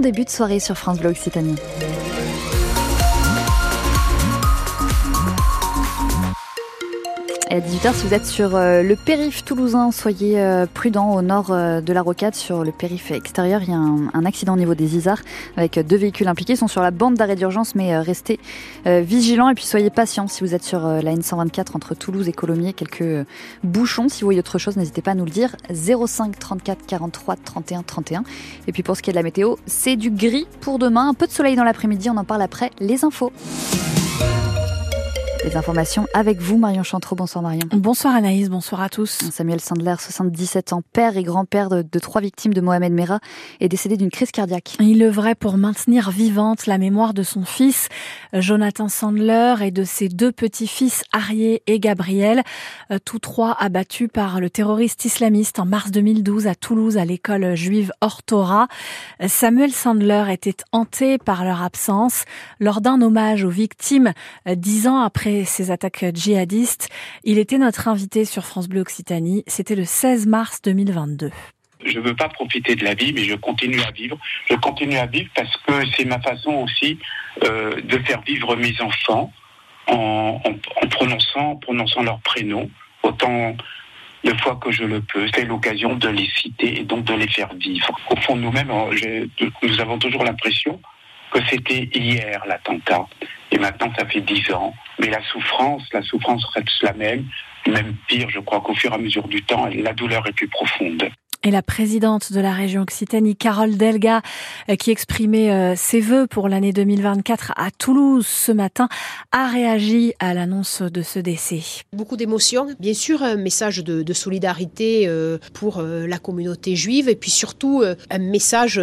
Début de soirée sur France Bleu Occitanie. À 18h, si vous êtes sur euh, le périph' toulousain, soyez euh, prudents au nord euh, de la rocade. Sur le périph' extérieur, il y a un, accident au niveau des Isards avec deux véhicules impliqués. Ils sont sur la bande d'arrêt d'urgence, mais restez vigilants et puis soyez patients si vous êtes sur la N124 entre Toulouse et Colomiers. Quelques bouchons. Si vous voyez autre chose, n'hésitez pas à nous le dire. 05 34 43 31 31. Et puis pour ce qui est de la météo, c'est du gris pour demain. Un peu de soleil dans l'après-midi. On en parle après les infos. Les informations avec vous, Marion Chantreau. Bonsoir Marion. Bonsoir Anaïs, bonsoir à tous. Samuel Sandler, 77 ans, père et grand-père de, trois victimes de Mohamed Merah, est décédé d'une crise cardiaque. Il œuvrait pour maintenir vivante la mémoire de son fils, Jonathan Sandler, et de ses deux petits-fils, Arié et Gabriel, euh, tous trois abattus par le terroriste islamiste en mars 2012 à Toulouse à l'école juive Hortora. Samuel Sandler était hanté par leur absence lors d'un hommage aux victimes euh, dix ans après ces attaques djihadistes. Il était notre invité sur France Bleu Occitanie. C'était le 16 mars 2022 je ne veux pas profiter de la vie, mais je continue à vivre. Je continue à vivre parce que c'est ma façon aussi euh, de faire vivre mes enfants en, prononçant, prononçant leurs prénoms autant de fois que je le peux. C'est l'occasion de les citer et donc de les faire vivre. Au fond, nous-mêmes, nous avons toujours l'impression que c'était hier l'attentat. Et maintenant, ça fait dix ans. Mais la souffrance, la souffrance reste la même. Même pire, je crois qu'au fur et à mesure du temps, la douleur est plus profonde. Et la présidente de la région Occitanie, Carole Delga, euh, qui exprimait euh, ses vœux pour l'année 2024 à Toulouse ce matin, a réagi à l'annonce de ce décès. Beaucoup d'émotions, bien sûr, un message de, solidarité euh, pour la communauté juive et puis surtout un message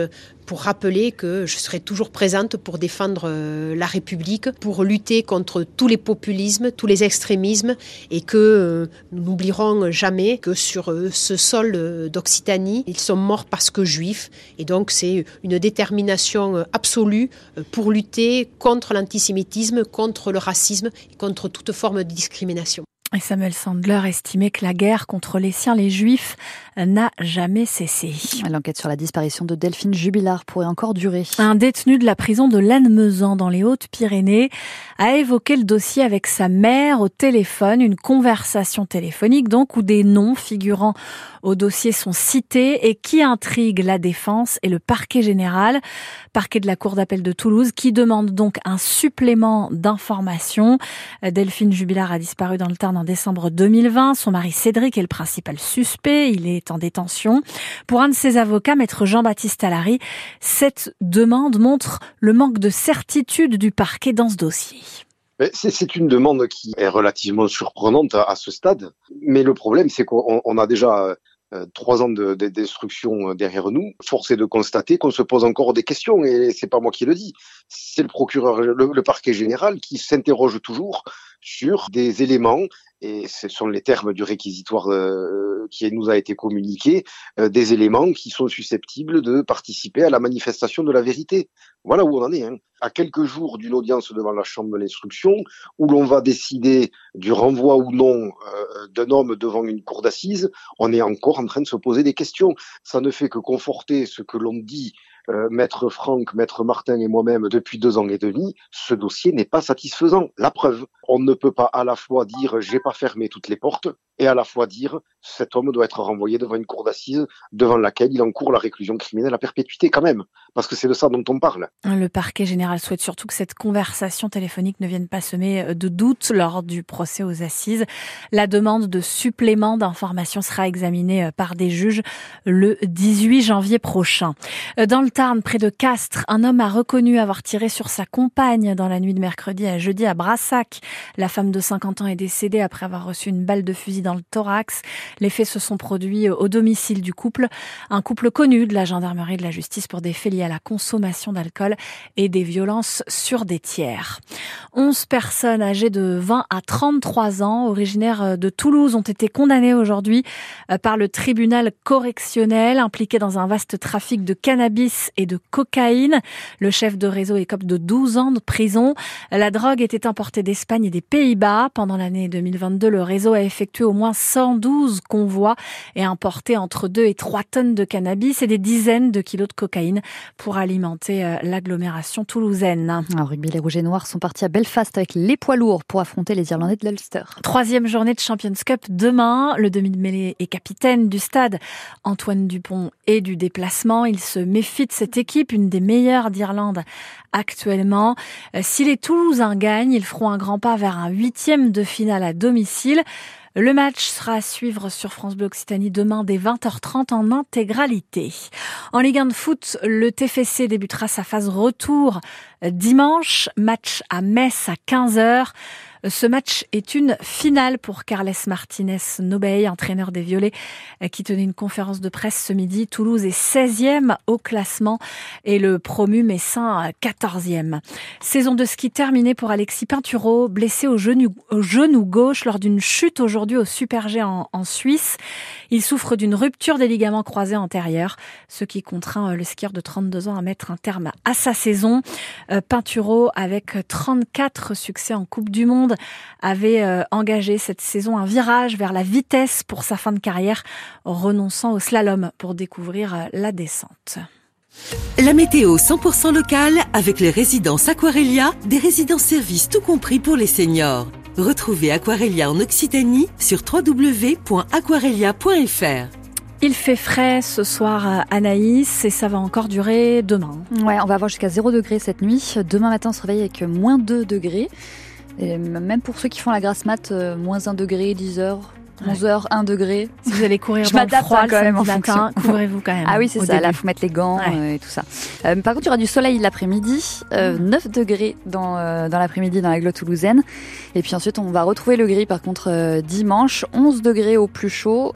pour rappeler que je serai toujours présente pour défendre euh, la République, pour lutter contre tous les populismes, tous les extrémismes, et que euh, nous n'oublierons jamais que sur euh, ce sol d'Occitanie, ils sont morts parce que juifs, et donc c'est une détermination absolue pour lutter contre l'antisémitisme, contre le racisme et contre toute forme de discrimination. Et Samuel Sandler estimait que la guerre contre les siens, les juifs, n'a jamais cessé. L'enquête sur la disparition de Delphine Jubilard pourrait encore durer. Un détenu de la prison de Lannemezan dans les Hautes-Pyrénées a évoqué le dossier avec sa mère au téléphone, une conversation téléphonique donc où des noms figurant au dossier sont cités et qui intrigue la défense et le parquet général, parquet de la Cour d'appel de Toulouse, qui demande donc un supplément d'informations. Delphine Jubilard a disparu dans le Tarn en décembre 2020. Son mari Cédric est le principal suspect. Il est en détention. Pour un de ses avocats, maître Jean-Baptiste Allary, cette demande montre le manque de certitude du parquet dans ce dossier. C'est une demande qui est relativement surprenante à ce stade, mais le problème, c'est qu'on a déjà euh, trois ans de, destruction derrière nous. Force est de constater qu'on se pose encore des questions, et c'est pas moi qui le dis, c'est le procureur, le parquet général qui s'interroge toujours sur des éléments et ce sont les termes du réquisitoire euh, qui nous a été communiqué, euh, des éléments qui sont susceptibles de participer à la manifestation de la vérité. Voilà où on en est. Hein. À quelques jours d'une audience devant la Chambre de l'instruction, où l'on va décider du renvoi ou non euh, d'un homme devant une cour d'assises, on est encore en train de se poser des questions. Ça ne fait que conforter ce que l'on dit euh, Maître Franck, Maître Martin et moi-même depuis deux ans et demi, ce dossier n'est pas satisfaisant. La preuve, on ne peut pas à la fois dire j'ai pas fermé toutes les portes et à la fois dire cet homme doit être renvoyé devant une cour d'assises devant laquelle il encourt la réclusion criminelle à perpétuité quand même, parce que c'est de ça dont on parle. Le parquet général souhaite surtout que cette conversation téléphonique ne vienne pas semer de doutes lors du procès aux assises. La demande de supplément d'informations sera examinée par des juges le 18 janvier prochain. Dans le Tarn, près de Castres, un homme a reconnu avoir tiré sur sa compagne dans la nuit de mercredi à jeudi à Brassac. La femme de 50 ans est décédée après avoir reçu une balle de fusil dans le thorax. Les faits se sont produits au domicile du couple, un couple connu de la gendarmerie et de la justice pour des faits liés à la consommation d'alcool et des violences sur des tiers. 11 personnes âgées de 20 à 33 ans, originaires de Toulouse, ont été condamnées aujourd'hui euh, par le tribunal correctionnel impliqué dans un vaste trafic de cannabis et de cocaïne. Le chef de réseau écope de 12 ans de prison. La drogue était importée d'Espagne et des Pays-Bas. Pendant l'année 2022, le réseau a effectué au moins 112 convois et importé entre 2 et 3 tonnes de cannabis et des dizaines de kilos de cocaïne pour alimenter euh, l'agglomération toulousaine. En rugby, les Rouges et Noirs sont partis à Belfast avec les poids lourds pour affronter les Irlandais de l'Ulster. Troisième journée de Champions Cup demain. Le demi de mêlée et capitaine du stade, Antoine Dupont, est du déplacement. Il se méfie de cette équipe, une des meilleures d'Irlande actuellement. Euh, si les Toulousains gagnent, ils feront un grand pas vers un huitième de finale à domicile. Le match sera à suivre sur France Bleu Occitanie demain dès 20h30 en intégralité. En Ligue 1 de foot, le TFC débutera sa phase retour dimanche. Match à Metz à 15h. Ce match est une finale pour Carles Martinez Nobey, entraîneur des Violets, qui tenait une conférence de presse ce midi. Toulouse est 16e au classement et le promu Messin 14e. Saison de ski terminée pour Alexis Pinturo, blessé au genou, au genou gauche lors d'une chute aujourd'hui au Super G en, en Suisse. Il souffre d'une rupture des ligaments croisés antérieurs, ce qui contraint le skieur de 32 ans à mettre un terme à sa saison. Euh, Pinturo, avec 34 succès en Coupe du Monde, avait euh, engagé cette saison un virage vers la vitesse pour sa fin de carrière, renonçant au slalom pour découvrir euh, la descente. La météo 100% locale avec les résidences Aquarelia, des résidences services tout compris pour les seniors. Retrouvez Aquarelia en Occitanie sur www.aquarelia.fr. Il fait frais ce soir à Anaïs et ça va encore durer demain. Ouais, on va avoir jusqu'à 0 degré cette nuit. Demain matin, on se réveille avec moins 2 degrés. Et même pour ceux qui font la grasse mat, euh, moins 1 degré, 10 heures, 11 heures, 1 degré. Si vous allez courir Je dans le froid hein, quand même, en matin, couvrez-vous quand même. Ah oui, c'est au ça. Là, début. faut mettre les gants Ouais. euh, et tout ça. Euh, par contre, il y aura du soleil l'après-midi, euh, 9 degrés dans, euh, dans l'après-midi dans la glotte toulousaine. Et puis ensuite, on va retrouver le gris, par contre, euh, dimanche, 11 degrés au plus chaud